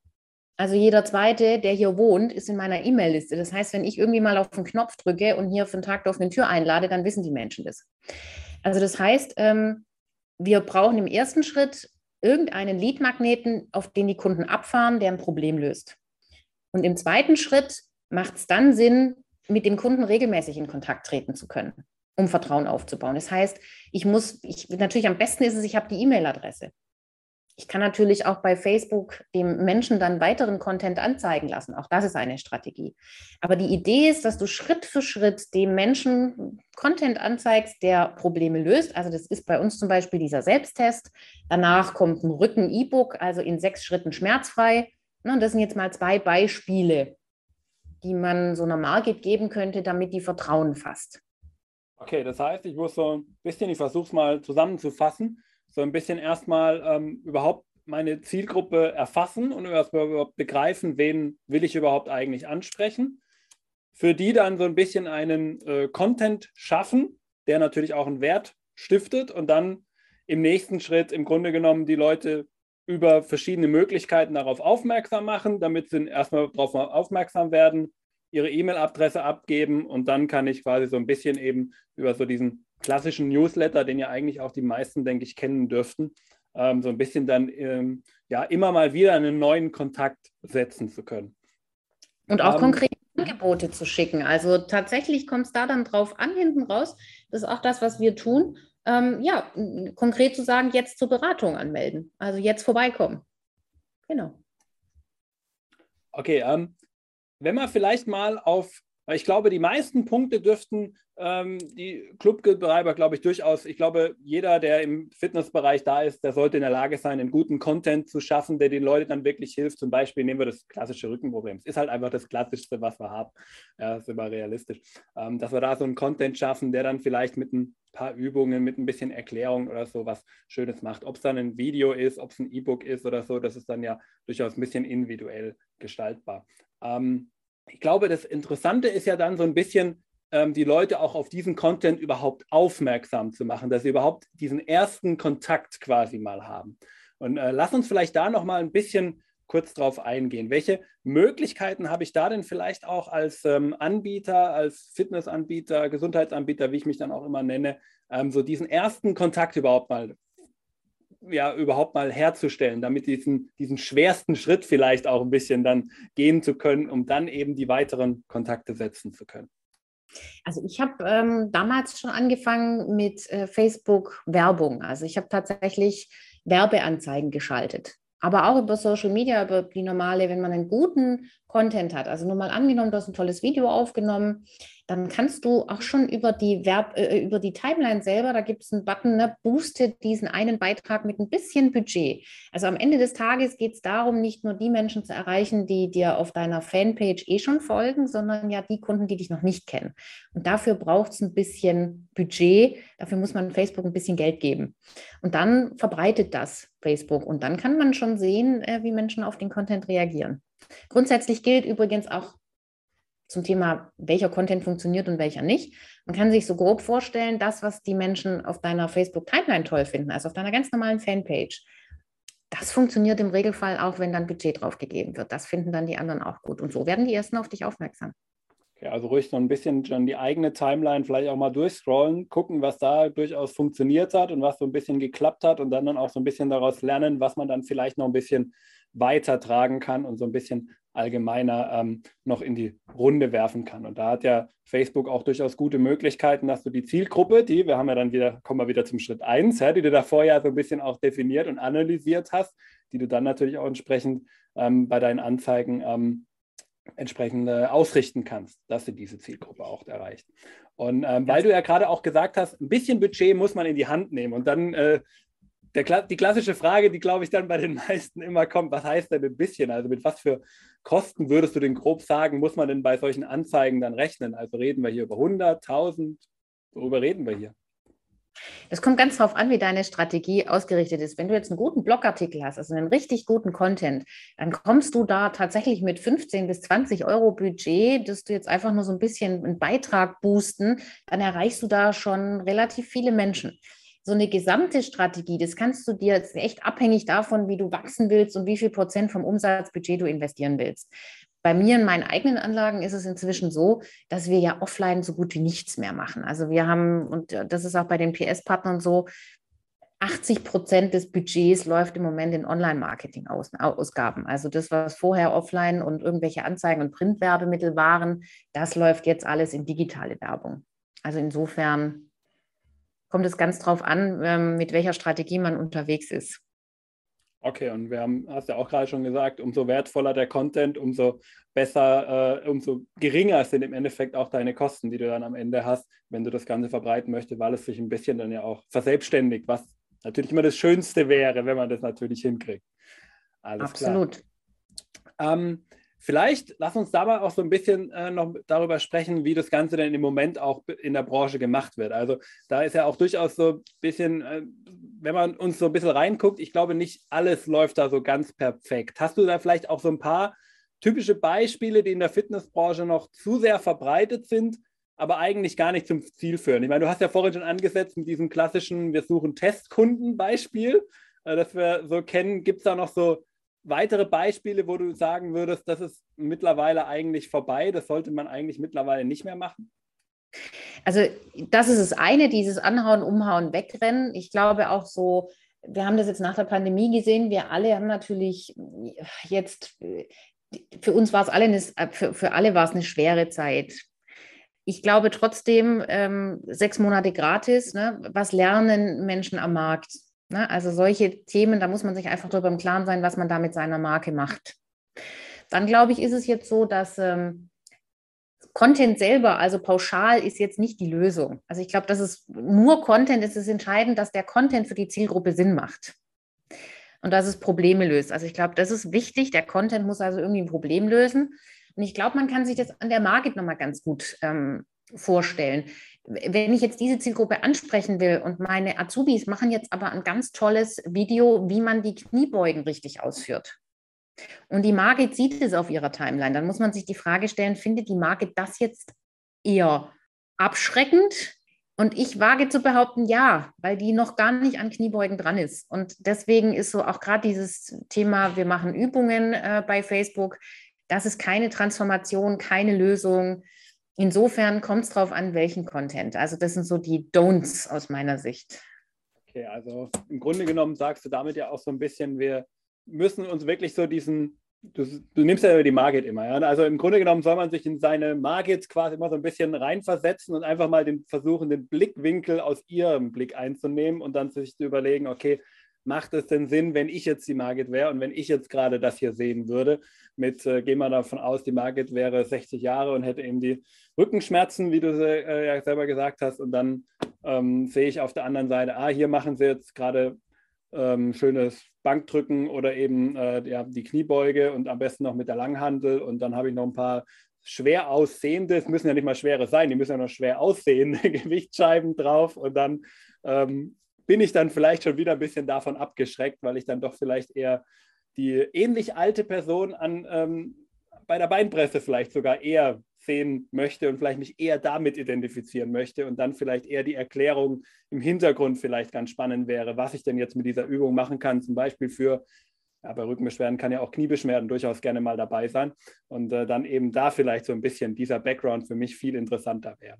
Also jeder zweite, der hier wohnt, ist in meiner E-Mail-Liste. Das heißt, wenn ich irgendwie mal auf den Knopf drücke und hier für einen Tag auf eine Tür einlade, dann wissen die Menschen das. Also das heißt, ähm, wir brauchen im ersten Schritt irgendeinen Lead-Magneten, auf den die Kunden abfahren, der ein Problem löst. Und im zweiten Schritt macht es dann Sinn, mit dem Kunden regelmäßig in Kontakt treten zu können, um Vertrauen aufzubauen. Das heißt, ich muss, ich, natürlich am besten ist es, ich habe die E-Mail-Adresse. Ich kann natürlich auch bei Facebook dem Menschen dann weiteren Content anzeigen lassen. Auch das ist eine Strategie. Aber die Idee ist, dass du Schritt für Schritt dem Menschen Content anzeigst, der Probleme löst. Also das ist bei uns zum Beispiel dieser Selbsttest. Danach kommt ein Rücken-E-Book, also in sechs Schritten schmerzfrei. Und das sind jetzt mal zwei Beispiele, die man so einer Marke geben könnte, damit die Vertrauen fasst. Okay, das heißt, ich muss so ein bisschen, ich versuche es mal zusammenzufassen so ein bisschen erstmal ähm, überhaupt meine Zielgruppe erfassen und überhaupt begreifen, wen will ich überhaupt eigentlich ansprechen. Für die dann so ein bisschen einen äh, Content schaffen, der natürlich auch einen Wert stiftet und dann im nächsten Schritt im Grunde genommen die Leute über verschiedene Möglichkeiten darauf aufmerksam machen, damit sie erstmal darauf aufmerksam werden, ihre E-Mail-Adresse abgeben und dann kann ich quasi so ein bisschen eben über so diesen klassischen Newsletter, den ja eigentlich auch die meisten, denke ich, kennen dürften, ähm, so ein bisschen dann ähm, ja immer mal wieder einen neuen Kontakt setzen zu können. Und auch ähm, konkrete Angebote zu schicken. Also tatsächlich kommt es da dann drauf an, hinten raus. Das ist auch das, was wir tun. Ähm, ja, konkret zu sagen, jetzt zur Beratung anmelden. Also jetzt vorbeikommen. Genau. Okay, ähm, wenn wir vielleicht mal auf ich glaube, die meisten Punkte dürften ähm, die Clubbetreiber, glaube ich, durchaus, ich glaube, jeder, der im Fitnessbereich da ist, der sollte in der Lage sein, einen guten Content zu schaffen, der den Leuten dann wirklich hilft. Zum Beispiel nehmen wir das klassische Rückenproblem. Es ist halt einfach das Klassischste, was wir haben. Ja, ist immer realistisch. Ähm, dass wir da so einen Content schaffen, der dann vielleicht mit ein paar Übungen, mit ein bisschen Erklärung oder so was Schönes macht. Ob es dann ein Video ist, ob es ein E-Book ist oder so, das ist dann ja durchaus ein bisschen individuell gestaltbar. Ähm, ich glaube, das Interessante ist ja dann so ein bisschen, ähm, die Leute auch auf diesen Content überhaupt aufmerksam zu machen, dass sie überhaupt diesen ersten Kontakt quasi mal haben. Und äh, lass uns vielleicht da noch mal ein bisschen kurz drauf eingehen. Welche Möglichkeiten habe ich da denn vielleicht auch als ähm, Anbieter, als Fitnessanbieter, Gesundheitsanbieter, wie ich mich dann auch immer nenne, ähm, so diesen ersten Kontakt überhaupt mal ja überhaupt mal herzustellen, damit diesen, diesen schwersten Schritt vielleicht auch ein bisschen dann gehen zu können, um dann eben die weiteren Kontakte setzen zu können? Also ich habe ähm, damals schon angefangen mit äh, Facebook Werbung. Also ich habe tatsächlich Werbeanzeigen geschaltet aber auch über Social Media, über die normale, wenn man einen guten Content hat. Also nur mal angenommen, du hast ein tolles Video aufgenommen, dann kannst du auch schon über die Verb, äh, über die Timeline selber, da gibt es einen Button, ne, boostet diesen einen Beitrag mit ein bisschen Budget. Also am Ende des Tages geht es darum, nicht nur die Menschen zu erreichen, die dir auf deiner Fanpage eh schon folgen, sondern ja die Kunden, die dich noch nicht kennen. Und dafür braucht es ein bisschen Budget. Dafür muss man Facebook ein bisschen Geld geben. Und dann verbreitet das Facebook. Und dann kann man schon sehen, äh, wie Menschen auf den Content reagieren. Grundsätzlich gilt übrigens auch zum Thema, welcher Content funktioniert und welcher nicht. Man kann sich so grob vorstellen, das, was die Menschen auf deiner Facebook-Timeline toll finden, also auf deiner ganz normalen Fanpage, das funktioniert im Regelfall auch, wenn dann Budget drauf gegeben wird. Das finden dann die anderen auch gut. Und so werden die Ersten auf dich aufmerksam. Okay, also ruhig so ein bisschen schon die eigene Timeline vielleicht auch mal durchscrollen, gucken, was da durchaus funktioniert hat und was so ein bisschen geklappt hat und dann, dann auch so ein bisschen daraus lernen, was man dann vielleicht noch ein bisschen weitertragen kann und so ein bisschen allgemeiner ähm, noch in die Runde werfen kann. Und da hat ja Facebook auch durchaus gute Möglichkeiten, dass du die Zielgruppe, die, wir haben ja dann wieder, kommen wir wieder zum Schritt 1, ja, die du davor ja so ein bisschen auch definiert und analysiert hast, die du dann natürlich auch entsprechend ähm, bei deinen Anzeigen ähm, entsprechend äh, ausrichten kannst, dass du diese Zielgruppe auch erreicht. Und ähm, weil du ja gerade auch gesagt hast, ein bisschen Budget muss man in die Hand nehmen und dann äh, der, die klassische Frage, die, glaube ich, dann bei den meisten immer kommt, was heißt denn ein bisschen? Also mit was für Kosten würdest du denn grob sagen, muss man denn bei solchen Anzeigen dann rechnen? Also reden wir hier über 100, 1000, worüber reden wir hier? Es kommt ganz darauf an, wie deine Strategie ausgerichtet ist. Wenn du jetzt einen guten Blogartikel hast, also einen richtig guten Content, dann kommst du da tatsächlich mit 15 bis 20 Euro Budget, dass du jetzt einfach nur so ein bisschen einen Beitrag boosten, dann erreichst du da schon relativ viele Menschen so eine gesamte Strategie, das kannst du dir jetzt echt abhängig davon, wie du wachsen willst und wie viel Prozent vom Umsatzbudget du investieren willst. Bei mir in meinen eigenen Anlagen ist es inzwischen so, dass wir ja offline so gut wie nichts mehr machen. Also wir haben, und das ist auch bei den PS-Partnern so, 80 Prozent des Budgets läuft im Moment in Online-Marketing-Ausgaben. Also das, was vorher offline und irgendwelche Anzeigen und Printwerbemittel waren, das läuft jetzt alles in digitale Werbung. Also insofern kommt es ganz drauf an, ähm, mit welcher Strategie man unterwegs ist. Okay, und wir haben, hast ja auch gerade schon gesagt, umso wertvoller der Content, umso besser, äh, umso geringer sind im Endeffekt auch deine Kosten, die du dann am Ende hast, wenn du das Ganze verbreiten möchtest, weil es sich ein bisschen dann ja auch verselbstständigt, was natürlich immer das Schönste wäre, wenn man das natürlich hinkriegt. Alles Absolut. klar. Ähm, Vielleicht lass uns da mal auch so ein bisschen äh, noch darüber sprechen, wie das Ganze denn im Moment auch in der Branche gemacht wird. Also da ist ja auch durchaus so ein bisschen, äh, wenn man uns so ein bisschen reinguckt, ich glaube, nicht alles läuft da so ganz perfekt. Hast du da vielleicht auch so ein paar typische Beispiele, die in der Fitnessbranche noch zu sehr verbreitet sind, aber eigentlich gar nicht zum Ziel führen? Ich meine, du hast ja vorhin schon angesetzt mit diesem klassischen, wir suchen Testkunden-Beispiel, äh, das wir so kennen. Gibt es da noch so weitere Beispiele, wo du sagen würdest, das ist mittlerweile eigentlich vorbei, das sollte man eigentlich mittlerweile nicht mehr machen? Also das ist das eine, dieses Anhauen, Umhauen, Wegrennen. Ich glaube auch so, wir haben das jetzt nach der Pandemie gesehen, wir alle haben natürlich jetzt, für uns war es alle, eine, für, für alle war es eine schwere Zeit. Ich glaube trotzdem, ähm, sechs Monate gratis, ne? was lernen Menschen am Markt? Ne? Also solche Themen, da muss man sich einfach darüber im Klaren sein, was man da mit seiner Marke macht. Dann glaube ich, ist es jetzt so, dass ähm, Content selber, also pauschal, ist jetzt nicht die Lösung. Also ich glaube, dass es nur Content ist, es entscheidend, dass der Content für die Zielgruppe Sinn macht und dass es Probleme löst. Also ich glaube, das ist wichtig. Der Content muss also irgendwie ein Problem lösen. Und ich glaube, man kann sich das an der Market nochmal ganz gut ähm, vorstellen wenn ich jetzt diese Zielgruppe ansprechen will und meine Azubis machen jetzt aber ein ganz tolles Video, wie man die Kniebeugen richtig ausführt. Und die Marke sieht es auf ihrer Timeline, dann muss man sich die Frage stellen, findet die Marke das jetzt eher abschreckend? Und ich wage zu behaupten, ja, weil die noch gar nicht an Kniebeugen dran ist. Und deswegen ist so auch gerade dieses Thema, wir machen Übungen äh, bei Facebook, das ist keine Transformation, keine Lösung. Insofern kommt es darauf an, welchen Content. Also das sind so die Don'ts aus meiner Sicht. Okay, also im Grunde genommen sagst du damit ja auch so ein bisschen, wir müssen uns wirklich so diesen, du, du nimmst ja die Market immer, ja? also im Grunde genommen soll man sich in seine Markets quasi immer so ein bisschen reinversetzen und einfach mal den versuchen, den Blickwinkel aus ihrem Blick einzunehmen und dann sich zu überlegen, okay, macht es denn Sinn, wenn ich jetzt die Market wäre und wenn ich jetzt gerade das hier sehen würde? Mit, äh, gehen wir davon aus, die Market wäre 60 Jahre und hätte eben die Rückenschmerzen, wie du äh, ja selber gesagt hast. Und dann ähm, sehe ich auf der anderen Seite, ah, hier machen sie jetzt gerade ähm, schönes Bankdrücken oder eben äh, ja, die Kniebeuge und am besten noch mit der Langhantel. Und dann habe ich noch ein paar schwer aussehende, es müssen ja nicht mal schwere sein, die müssen ja noch schwer aussehende Gewichtsscheiben drauf. Und dann ähm, bin ich dann vielleicht schon wieder ein bisschen davon abgeschreckt, weil ich dann doch vielleicht eher die ähnlich alte Person an, ähm, bei der Beinpresse vielleicht sogar eher sehen möchte und vielleicht mich eher damit identifizieren möchte und dann vielleicht eher die Erklärung im Hintergrund vielleicht ganz spannend wäre, was ich denn jetzt mit dieser Übung machen kann, zum Beispiel für ja, bei Rückenbeschwerden kann ja auch Kniebeschwerden durchaus gerne mal dabei sein und äh, dann eben da vielleicht so ein bisschen dieser Background für mich viel interessanter wäre.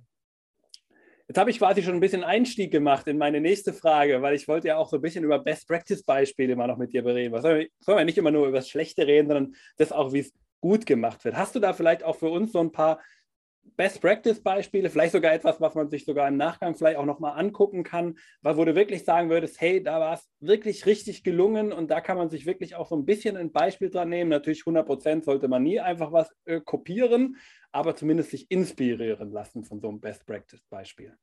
Jetzt habe ich quasi schon ein bisschen Einstieg gemacht in meine nächste Frage, weil ich wollte ja auch so ein bisschen über Best-Practice-Beispiele mal noch mit dir bereden. Was soll man nicht immer nur über das Schlechte reden, sondern das auch, wie es gut gemacht wird. Hast du da vielleicht auch für uns so ein paar Best-Practice-Beispiele, vielleicht sogar etwas, was man sich sogar im Nachgang vielleicht auch nochmal angucken kann, wo du wirklich sagen würdest, hey, da war es wirklich richtig gelungen und da kann man sich wirklich auch so ein bisschen ein Beispiel dran nehmen. Natürlich 100 Prozent sollte man nie einfach was äh, kopieren, aber zumindest sich inspirieren lassen von so einem Best-Practice-Beispiel.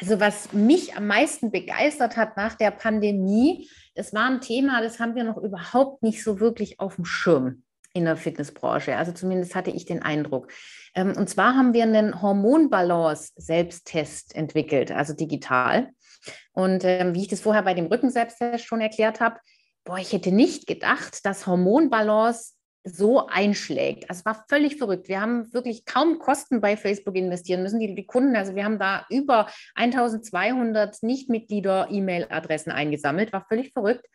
Also was mich am meisten begeistert hat nach der Pandemie, das war ein Thema, das haben wir noch überhaupt nicht so wirklich auf dem Schirm in der Fitnessbranche. Also zumindest hatte ich den Eindruck. Ähm, und zwar haben wir einen Hormonbalance-Selbsttest entwickelt, also digital. Und ähm, wie ich das vorher bei dem Rücken-Selbsttest schon erklärt habe, boah, ich hätte nicht gedacht, dass Hormonbalance so einschlägt. Also es war völlig verrückt. Wir haben wirklich kaum Kosten bei Facebook investieren müssen. Die, die Kunden, also wir haben da über 1200 Nichtmitglieder-E-Mail-Adressen eingesammelt, war völlig verrückt.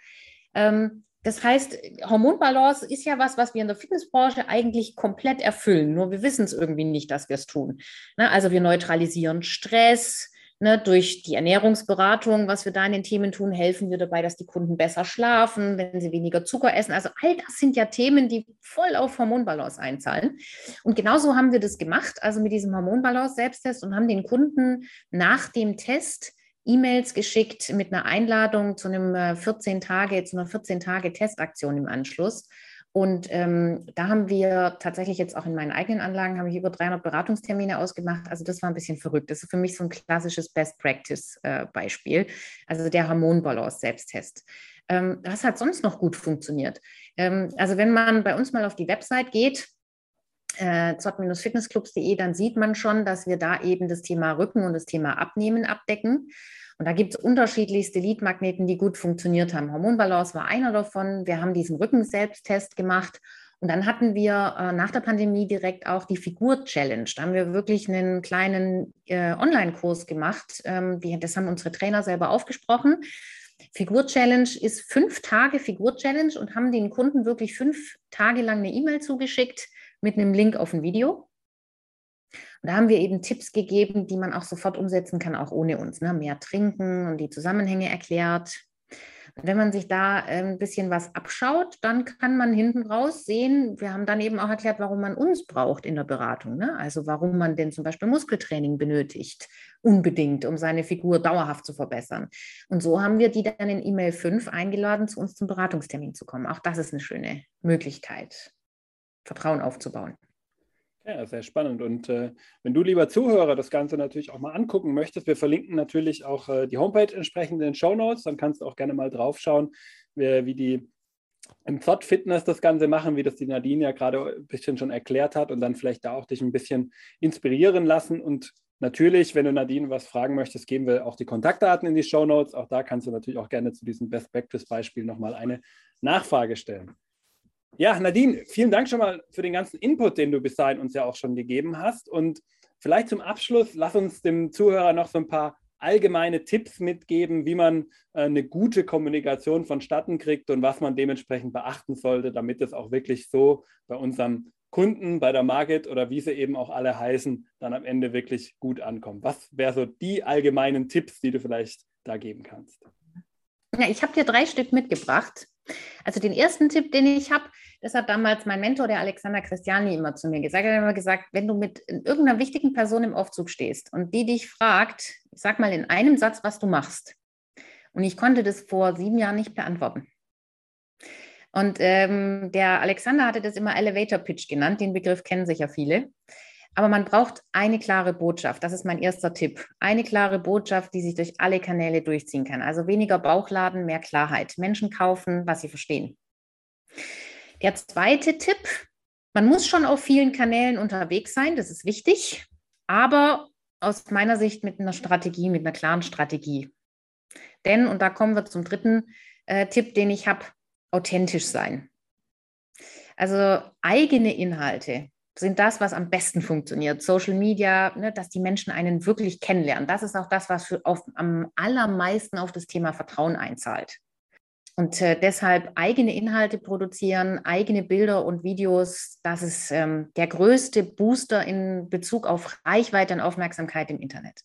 Ähm, das heißt, Hormonbalance ist ja was, was wir in der Fitnessbranche eigentlich komplett erfüllen. Nur wir wissen es irgendwie nicht, dass wir es tun. Ne? Also wir neutralisieren Stress, Ne, durch die Ernährungsberatung, was wir da in den Themen tun, helfen wir dabei, dass die Kunden besser schlafen, wenn sie weniger Zucker essen. Also all das sind ja Themen, die voll auf Hormonbalance einzahlen. Und genauso haben wir das gemacht, also mit diesem Hormonbalance-Selbsttest und haben den Kunden nach dem Test E-Mails geschickt mit einer Einladung zu einem 14 äh, Tage, zu einer 14 Tage Testaktion im Anschluss. Und ähm, da haben wir tatsächlich jetzt auch in meinen eigenen Anlagen habe ich über 300 Beratungstermine ausgemacht. Also das war ein bisschen verrückt. Das ist für mich so ein klassisches Best Practice äh, Beispiel. Also der Hormonbalance Selbsttest. Ähm, was hat sonst noch gut funktioniert? Ähm, also wenn man bei uns mal auf die Website geht, äh, zott-fitnessclubs.de, dann sieht man schon, dass wir da eben das Thema Rücken und das Thema Abnehmen abdecken. Und da gibt es unterschiedlichste Leadmagneten, die gut funktioniert haben. Hormonbalance war einer davon. Wir haben diesen Rücken-Selbsttest gemacht. Und dann hatten wir äh, nach der Pandemie direkt auch die Figur-Challenge. Da haben wir wirklich einen kleinen äh, Online-Kurs gemacht. Ähm, die, das haben unsere Trainer selber aufgesprochen. Figur-Challenge ist fünf Tage Figur-Challenge und haben den Kunden wirklich fünf Tage lang eine E-Mail zugeschickt mit einem Link auf ein Video. Und da haben wir eben Tipps gegeben, die man auch sofort umsetzen kann, auch ohne uns. Ne? Mehr trinken und die Zusammenhänge erklärt. Und wenn man sich da äh, ein bisschen was abschaut, dann kann man hinten raus sehen, wir haben dann eben auch erklärt, warum man uns braucht in der Beratung. Ne? Also warum man denn zum Beispiel Muskeltraining benötigt, unbedingt, um seine Figur dauerhaft zu verbessern. Und so haben wir die dann in E-Mail 5 eingeladen, zu uns zum Beratungstermin zu kommen. Auch das ist eine schöne Möglichkeit, Vertrauen aufzubauen. Ja, sehr spannend. Und äh, wenn du, lieber Zuhörer, das Ganze natürlich auch mal angucken möchtest, wir verlinken natürlich auch äh, die Homepage entsprechend in den Show Notes. Dann kannst du auch gerne mal draufschauen, wie, wie die im Zott Fitness das Ganze machen, wie das die Nadine ja gerade ein bisschen schon erklärt hat und dann vielleicht da auch dich ein bisschen inspirieren lassen. Und natürlich, wenn du Nadine was fragen möchtest, geben wir auch die Kontaktdaten in die Show Notes. Auch da kannst du natürlich auch gerne zu diesem Best Practice Beispiel nochmal eine Nachfrage stellen. Ja, Nadine, vielen Dank schon mal für den ganzen Input, den du bis dahin uns ja auch schon gegeben hast. Und vielleicht zum Abschluss, lass uns dem Zuhörer noch so ein paar allgemeine Tipps mitgeben, wie man äh, eine gute Kommunikation vonstatten kriegt und was man dementsprechend beachten sollte, damit es auch wirklich so bei unserem Kunden, bei der Market oder wie sie eben auch alle heißen, dann am Ende wirklich gut ankommt. Was wären so die allgemeinen Tipps, die du vielleicht da geben kannst? Ja, ich habe dir drei Stück mitgebracht. Also den ersten Tipp, den ich habe, das hat damals mein Mentor, der Alexander Christiani, immer zu mir gesagt. Er hat immer gesagt, wenn du mit irgendeiner wichtigen Person im Aufzug stehst und die dich fragt, sag mal in einem Satz, was du machst. Und ich konnte das vor sieben Jahren nicht beantworten. Und ähm, der Alexander hatte das immer Elevator Pitch genannt. Den Begriff kennen sicher viele. Aber man braucht eine klare Botschaft. Das ist mein erster Tipp. Eine klare Botschaft, die sich durch alle Kanäle durchziehen kann. Also weniger Bauchladen, mehr Klarheit. Menschen kaufen, was sie verstehen. Der zweite Tipp, man muss schon auf vielen Kanälen unterwegs sein, das ist wichtig, aber aus meiner Sicht mit einer Strategie, mit einer klaren Strategie. Denn, und da kommen wir zum dritten äh, Tipp, den ich habe, authentisch sein. Also eigene Inhalte, sind das, was am besten funktioniert. Social Media, ne, dass die Menschen einen wirklich kennenlernen. Das ist auch das, was für auf, am allermeisten auf das Thema Vertrauen einzahlt. Und äh, deshalb eigene Inhalte produzieren, eigene Bilder und Videos, das ist ähm, der größte Booster in Bezug auf Reichweite und Aufmerksamkeit im Internet.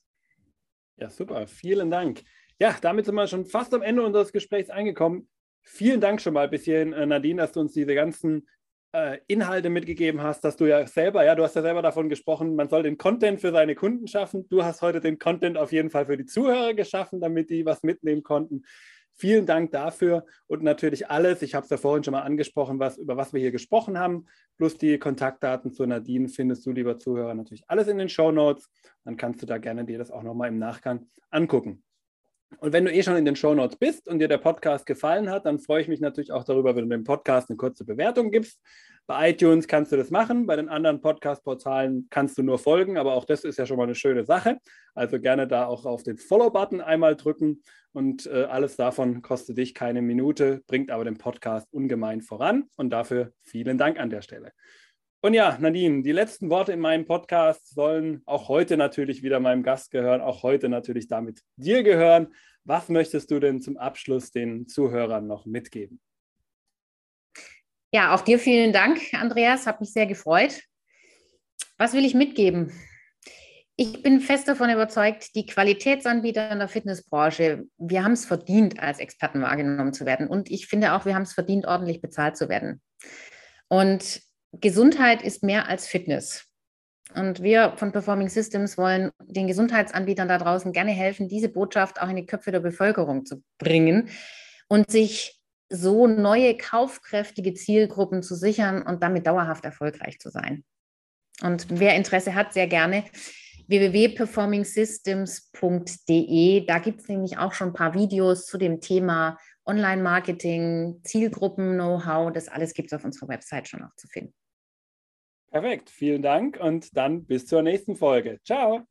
Ja, super. Vielen Dank. Ja, damit sind wir schon fast am Ende unseres Gesprächs angekommen. Vielen Dank schon mal bis hierhin, äh, Nadine, dass du uns diese ganzen äh, Inhalte mitgegeben hast, dass du ja selber, ja, du hast ja selber davon gesprochen, man soll den Content für seine Kunden schaffen. Du hast heute den Content auf jeden Fall für die Zuhörer geschaffen, damit die was mitnehmen konnten. Vielen Dank dafür und natürlich alles, ich habe es ja vorhin schon mal angesprochen, was, über was wir hier gesprochen haben, plus die Kontaktdaten zu Nadine findest du, lieber Zuhörer, natürlich alles in den Show Notes. Dann kannst du da gerne dir das auch nochmal im Nachgang angucken. Und wenn du eh schon in den Show Notes bist und dir der Podcast gefallen hat, dann freue ich mich natürlich auch darüber, wenn du dem Podcast eine kurze Bewertung gibst. Bei iTunes kannst du das machen, bei den anderen Podcast-Portalen kannst du nur folgen, aber auch das ist ja schon mal eine schöne Sache. Also gerne da auch auf den Follow-Button einmal drücken und äh, alles davon kostet dich keine Minute, bringt aber den Podcast ungemein voran und dafür vielen Dank an der Stelle. Und ja, Nadine, die letzten Worte in meinem Podcast sollen auch heute natürlich wieder meinem Gast gehören, auch heute natürlich damit dir gehören. Was möchtest du denn zum Abschluss den Zuhörern noch mitgeben? Ja, auch dir vielen Dank, Andreas. Hat mich sehr gefreut. Was will ich mitgeben? Ich bin fest davon überzeugt, die Qualitätsanbieter in der Fitnessbranche, wir haben es verdient, als Experten wahrgenommen zu werden. Und ich finde auch, wir haben es verdient, ordentlich bezahlt zu werden. Und Gesundheit ist mehr als Fitness. Und wir von Performing Systems wollen den Gesundheitsanbietern da draußen gerne helfen, diese Botschaft auch in die Köpfe der Bevölkerung zu bringen und sich so neue kaufkräftige Zielgruppen zu sichern und damit dauerhaft erfolgreich zu sein. Und wer Interesse hat, sehr gerne www.performingsystems.de. Da gibt es nämlich auch schon ein paar Videos zu dem Thema Online-Marketing, Zielgruppen-Know-how. Das alles gibt es auf unserer Website schon auch zu finden. Perfekt, vielen Dank und dann bis zur nächsten Folge. Ciao.